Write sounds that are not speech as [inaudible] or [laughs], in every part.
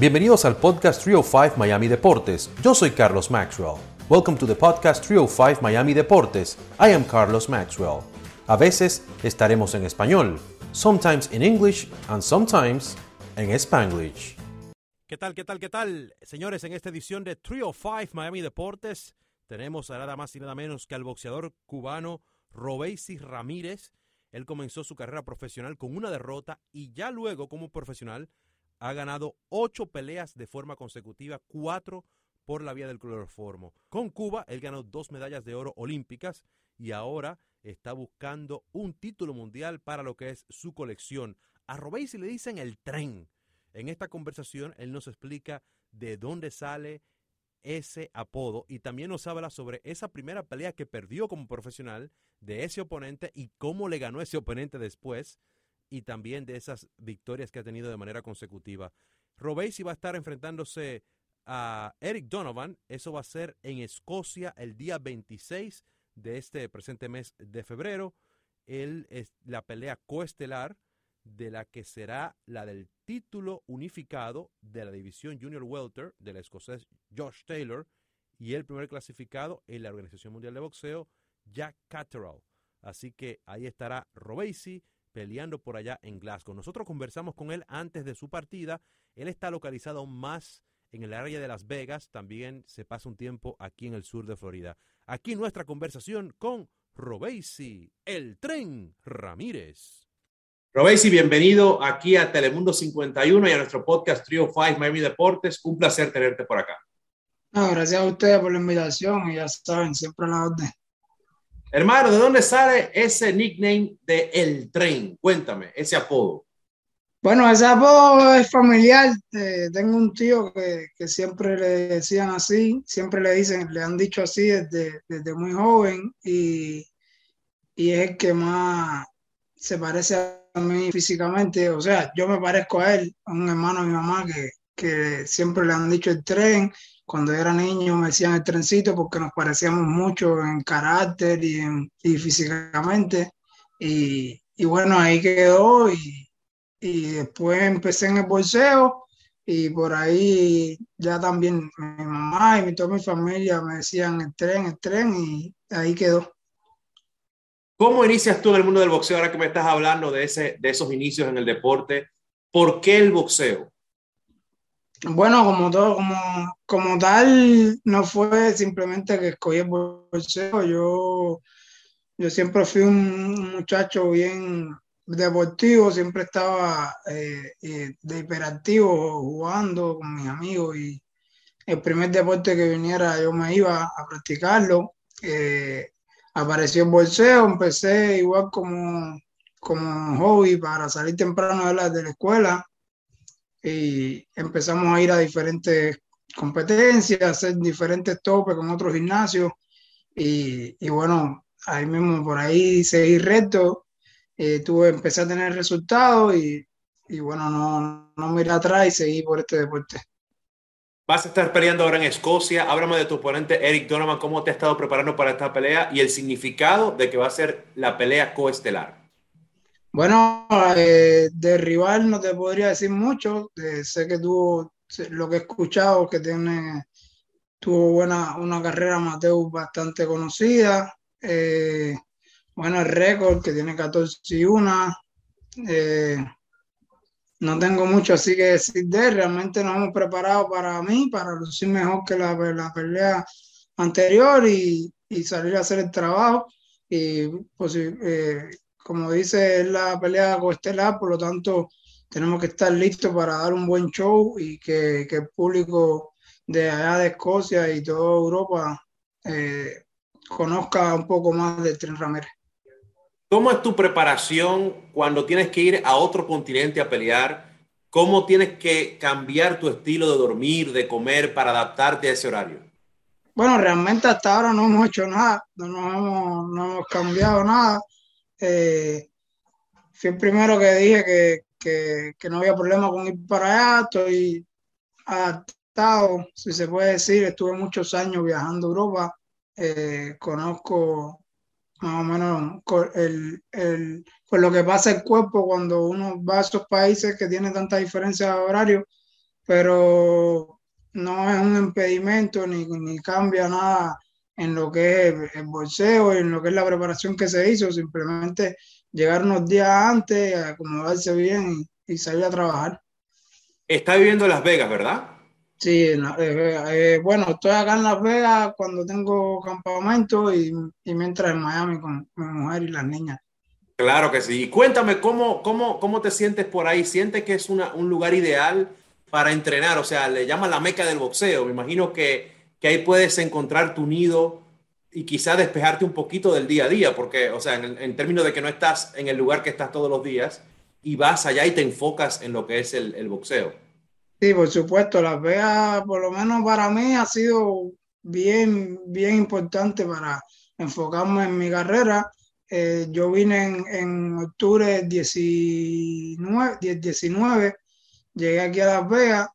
Bienvenidos al podcast 305 Miami Deportes. Yo soy Carlos Maxwell. Welcome to the podcast 305 Miami Deportes. I am Carlos Maxwell. A veces estaremos en español, sometimes in English and sometimes en Spanglish. ¿Qué tal, qué tal, qué tal? Señores, en esta edición de 305 Miami Deportes tenemos a nada más y nada menos que al boxeador cubano Robeisi Ramírez. Él comenzó su carrera profesional con una derrota y ya luego como profesional ha ganado ocho peleas de forma consecutiva, cuatro por la vía del cloroformo. Con Cuba, él ganó dos medallas de oro olímpicas y ahora está buscando un título mundial para lo que es su colección. A Robesi le dicen el tren. En esta conversación, él nos explica de dónde sale ese apodo y también nos habla sobre esa primera pelea que perdió como profesional de ese oponente y cómo le ganó ese oponente después y también de esas victorias que ha tenido de manera consecutiva. Robesi va a estar enfrentándose a Eric Donovan. Eso va a ser en Escocia el día 26 de este presente mes de febrero. Él es la pelea coestelar de la que será la del título unificado de la división Junior Welter del escocés Josh Taylor y el primer clasificado en la Organización Mundial de Boxeo, Jack Catterall. Así que ahí estará Robesi peleando por allá en Glasgow. Nosotros conversamos con él antes de su partida. Él está localizado más en el área de Las Vegas. También se pasa un tiempo aquí en el sur de Florida. Aquí nuestra conversación con Robeisi, el tren Ramírez. Robeisi, bienvenido aquí a Telemundo 51 y a nuestro podcast Trio 5 Miami Deportes. Un placer tenerte por acá. gracias a ustedes por la invitación y ya saben, siempre a la orden. Hermano, ¿de dónde sale ese nickname de El Tren? Cuéntame, ese apodo. Bueno, ese apodo es familiar. Eh, tengo un tío que, que, siempre le decían así, siempre le dicen, le han dicho así desde, desde muy joven y, y es el que más se parece a mí físicamente. O sea, yo me parezco a él, a un hermano de mi mamá que, que siempre le han dicho el tren cuando era niño me decían el trencito porque nos parecíamos mucho en carácter y, en, y físicamente. Y, y, bueno, ahí quedó y, y, después empecé en el bolseo y por ahí ya también mi mamá y toda mi familia me decían el tren, el tren y ahí quedó. ¿Cómo inicias tú en el mundo del boxeo ahora que me estás hablando de, ese, de esos inicios en el deporte? ¿Por qué el boxeo? Bueno, como todo, como, tal, no fue simplemente que escogí el boxeo. Yo, yo siempre fui un muchacho bien deportivo, siempre estaba eh, eh, de hiperactivo jugando con mis amigos y el primer deporte que viniera yo me iba a practicarlo. Eh, apareció el bolseo, empecé igual como, como hobby para salir temprano de la, de la escuela y empezamos a ir a diferentes competencias, hacer diferentes topes con otros gimnasios y, y bueno, ahí mismo por ahí seguí recto, eh, tuve, empecé a tener resultados y, y bueno, no, no miré atrás y seguí por este deporte. Vas a estar peleando ahora en Escocia. Háblame de tu oponente Eric Donovan, cómo te has estado preparando para esta pelea y el significado de que va a ser la pelea coestelar. Bueno, eh, de rival no te podría decir mucho. Eh, sé que tuvo, lo que he escuchado, que tiene, tuvo buena, una carrera amateur bastante conocida. Eh, bueno, el récord que tiene 14 y 1. Eh, no tengo mucho así que decir de él. Realmente nos hemos preparado para mí, para lucir mejor que la, la pelea anterior y, y, salir a hacer el trabajo. Y pues, como dice, es la pelea coestelar, por lo tanto tenemos que estar listos para dar un buen show y que, que el público de allá de Escocia y toda Europa eh, conozca un poco más del Tren Ramírez. ¿Cómo es tu preparación cuando tienes que ir a otro continente a pelear? ¿Cómo tienes que cambiar tu estilo de dormir, de comer para adaptarte a ese horario? Bueno, realmente hasta ahora no hemos hecho nada, no, nos hemos, no hemos cambiado nada eh, fui el primero que dije que, que, no había problema con ir para allá, estoy adaptado, si se puede decir, estuve muchos años viajando a Europa, eh, conozco más o menos el, el, pues lo que pasa el cuerpo cuando uno va a esos países que tienen tanta diferencia de horario, pero no es un impedimento ni, ni cambia nada en lo que es el bolseo y en lo que es la preparación que se hizo, simplemente llegar unos días antes, acomodarse bien y, y salir a trabajar. Está viviendo en Las Vegas, ¿verdad? Sí, eh, eh, bueno, estoy acá en Las Vegas cuando tengo campamento y, y, mientras en Miami con mi mujer y las niñas. Claro que sí. Y cuéntame, ¿cómo, cómo, cómo te sientes por ahí? ¿Sientes que es una, un lugar ideal para entrenar? O sea, le llaman la meca del boxeo. Me imagino que, que ahí puedes encontrar tu nido y quizá despejarte un poquito del día a día, porque, o sea, en, en, términos de que no estás en el lugar que estás todos los días y vas allá y te enfocas en lo que es el, el boxeo. Sí, por supuesto, Las Vegas, por lo menos para mí, ha sido bien, bien importante para enfocarme en mi carrera. Eh, yo vine en, en octubre 19, 19, llegué aquí a Las Vegas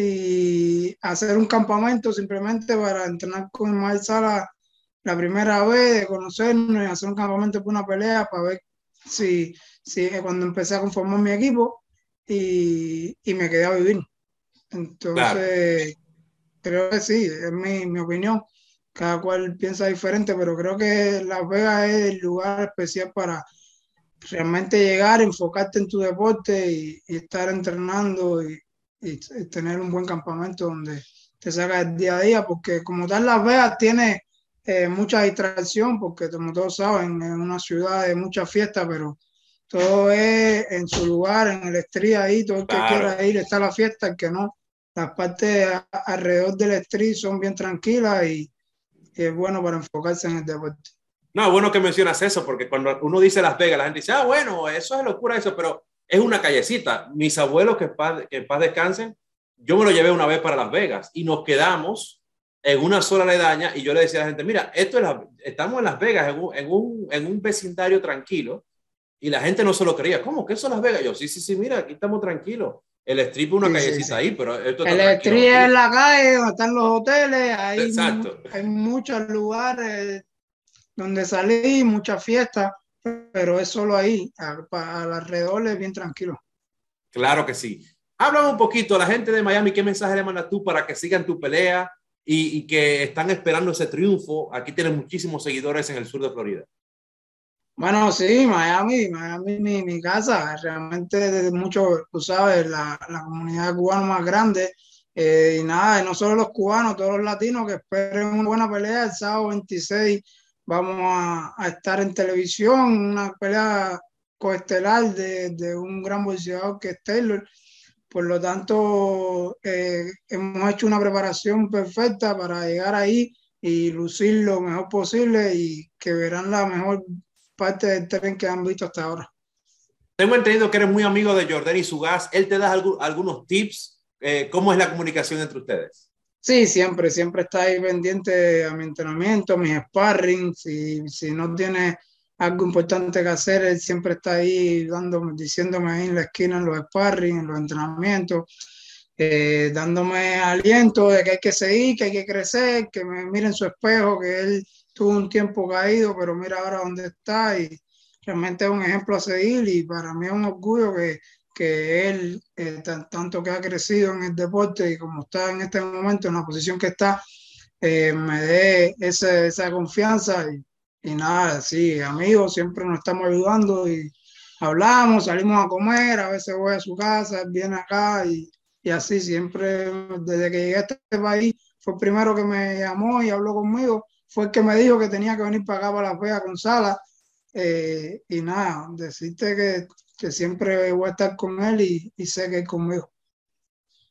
y hacer un campamento simplemente para entrenar con Ismael Sala la primera vez, de conocernos y hacer un campamento por una pelea para ver si, si cuando empecé a conformar mi equipo y, y me quedé a vivir. Entonces, creo que sí, es mi, mi, opinión. Cada cual piensa diferente, pero creo que Las Vegas es el lugar especial para realmente llegar, enfocarte en tu deporte y, y estar entrenando y, y, tener un buen campamento donde te sacas el día a día, porque como tal Las Vegas tiene eh, mucha distracción, porque como todos saben, es una ciudad de mucha fiesta, pero todo es en su lugar, en el street ahí, todo el que claro. quiera ir está a la fiesta, el que no, las partes alrededor del street son bien tranquilas y, y, es bueno para enfocarse en el deporte. No, bueno que mencionas eso, porque cuando uno dice Las Vegas, la gente dice, ah, bueno, eso es locura eso, pero es una callecita. Mis abuelos, que en paz, que en paz descansen, yo me lo llevé una vez para Las Vegas y nos quedamos en una sola aledaña y yo le decía a la gente, mira, esto es la, estamos en Las Vegas, en un, en un, en un vecindario tranquilo, y la gente no se lo creía. ¿Cómo? ¿Qué son Las Vegas? Yo, sí, sí, sí, mira, aquí estamos tranquilos. El strip es una sí, callecita sí, sí. ahí, pero esto El strip es la calle donde están los hoteles, hay, Exacto. hay muchos lugares donde salí, muchas fiestas, pero es solo ahí, al alrededor es bien tranquilo. Claro que sí. Háblame un poquito la gente de Miami, ¿qué mensaje le mandas tú para que sigan tu pelea y, y que están esperando ese triunfo? Aquí tienen muchísimos seguidores en el sur de Florida. Bueno, sí, Miami, Miami mi, mi casa, realmente desde mucho, tú sabes, la, la comunidad cubana más grande, eh, y nada, y no solo los cubanos, todos los latinos que esperen una buena pelea el sábado 26, vamos a, a estar en televisión, una pelea coestelar de, de un gran boxeador que es Taylor, por lo tanto, eh, hemos hecho una preparación perfecta para llegar ahí y lucir lo mejor posible y que verán la mejor parte del tren que han visto hasta ahora. Tengo entendido que eres muy amigo de Jordan y Sugas. ¿Él te da algunos tips? Eh, ¿Cómo es la comunicación entre ustedes? Sí, siempre, siempre está ahí pendiente a mi entrenamiento, mis sparring. Si, si no tiene algo importante que hacer, él siempre está ahí dándome, diciéndome ahí en la esquina en los sparring, en los entrenamientos, eh, dándome aliento de que hay que seguir, que hay que crecer, que me miren su espejo, que él tuvo un tiempo caído, pero mira ahora dónde está y realmente es un ejemplo a seguir y para mí es un orgullo que, que él, eh, tanto que ha crecido en el deporte y como está en este momento en la posición que está, eh, me dé ese, esa confianza y, y, nada, sí, amigos, siempre nos estamos ayudando y hablamos, salimos a comer, a veces voy a su casa, viene acá y, y así siempre, desde que llegué a este país, fue el primero que me llamó y habló conmigo fue el que me dijo que tenía que venir para acá, para la Vega Sala. Eh, y nada, decirte que, que, siempre voy a estar con él y, y, sé que es conmigo.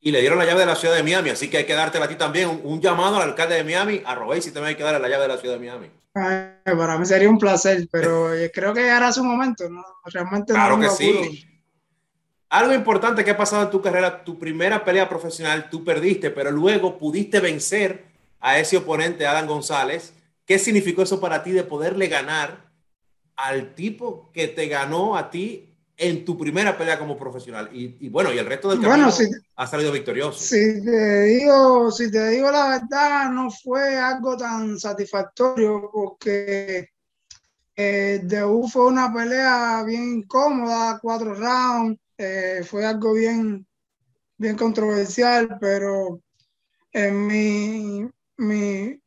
Y le dieron la llave de la ciudad de Miami, así que hay que dártela a ti también. Un, un llamado al alcalde de Miami, a Robey, si también hay que darle la llave de la ciudad de Miami. Ay, para mí sería un placer, pero [laughs] creo que llegará su momento, ¿no? Realmente claro no que sí. Algo importante que ha pasado en tu carrera, tu primera pelea profesional, tú perdiste, pero luego pudiste vencer a ese oponente, Adam González. ¿Qué significó eso para ti de poderle ganar al tipo que te ganó a ti en tu primera pelea como profesional? Y, y bueno, y el resto del camino bueno, si, ha salido victorioso. Si te, digo, si te digo la verdad, no fue algo tan satisfactorio porque eh, debut fue una pelea bien incómoda, cuatro rounds, eh, fue algo bien bien controversial, pero en mi, mi,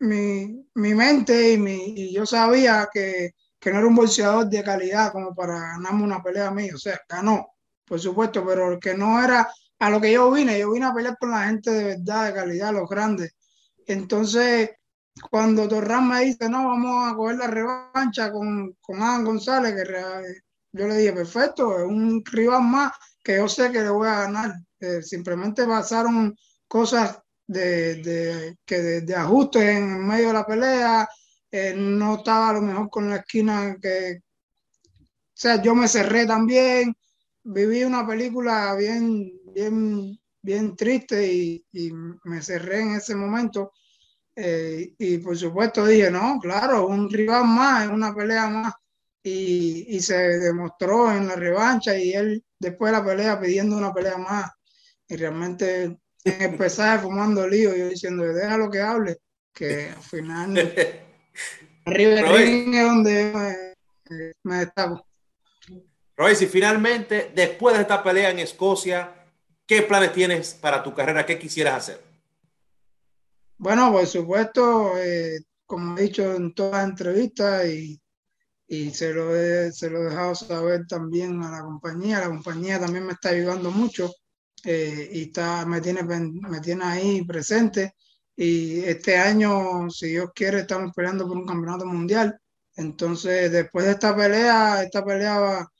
mi, mi mente y, mi, y yo sabía que, que, no era un bolseador de calidad como para ganarme una pelea a mí. O sea, ganó, por supuesto, pero que no era a lo que yo vine. Yo vine a pelear con la gente de verdad, de calidad, los grandes. Entonces, cuando Torran me dice, no, vamos a coger la revancha con, con Adam González, que yo le dije, perfecto, es un rival más que yo sé que le voy a ganar. Eh, simplemente pasaron cosas de, de, que de, ajustes en medio de la pelea, no estaba a lo mejor con la esquina que, o sea, yo me cerré también, viví una película bien, bien, bien triste y, me cerré en ese momento. Eh, y por supuesto dije, no, claro, un rival más, una pelea más. Y, y, se demostró en la revancha y él después de la pelea pidiendo una pelea más. Y realmente empezaba fumando lío, yo diciendo, déjalo que hable, que al final [laughs] arriba ring es donde me, me destaco. Royce, y finalmente, después de esta pelea en Escocia, ¿qué planes tienes para tu carrera? ¿Qué quisieras hacer? Bueno, por supuesto, eh, como he dicho en todas las entrevistas y, y se, lo he, se lo he dejado saber también a la compañía, la compañía también me está ayudando mucho eh, y está, me, tiene, me tiene ahí presente. Y este año, si Dios quiere, estamos peleando por un campeonato mundial. Entonces, después de esta pelea, esta pelea va,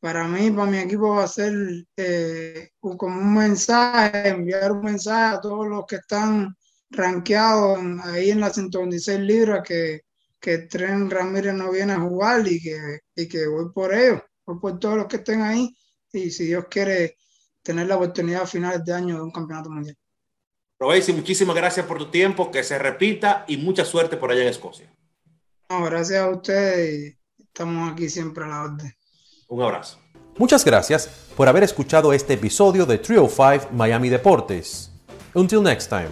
para mí, para mi equipo, va a ser eh, como un mensaje, enviar un mensaje a todos los que están rankeados ahí en las 126 libras que, que Tren Ramírez no viene a jugar y que, y que voy por ellos, voy por todos los que estén ahí. Y si Dios quiere, tener la oportunidad a finales de año de un campeonato mundial. Robesi, muchísimas gracias por tu tiempo, que se repita y mucha suerte por allá en Escocia. No, gracias a ustedes y estamos aquí siempre a la orden. Un abrazo. Muchas gracias por haber escuchado este episodio de Trio 5 Miami Deportes. Until next time.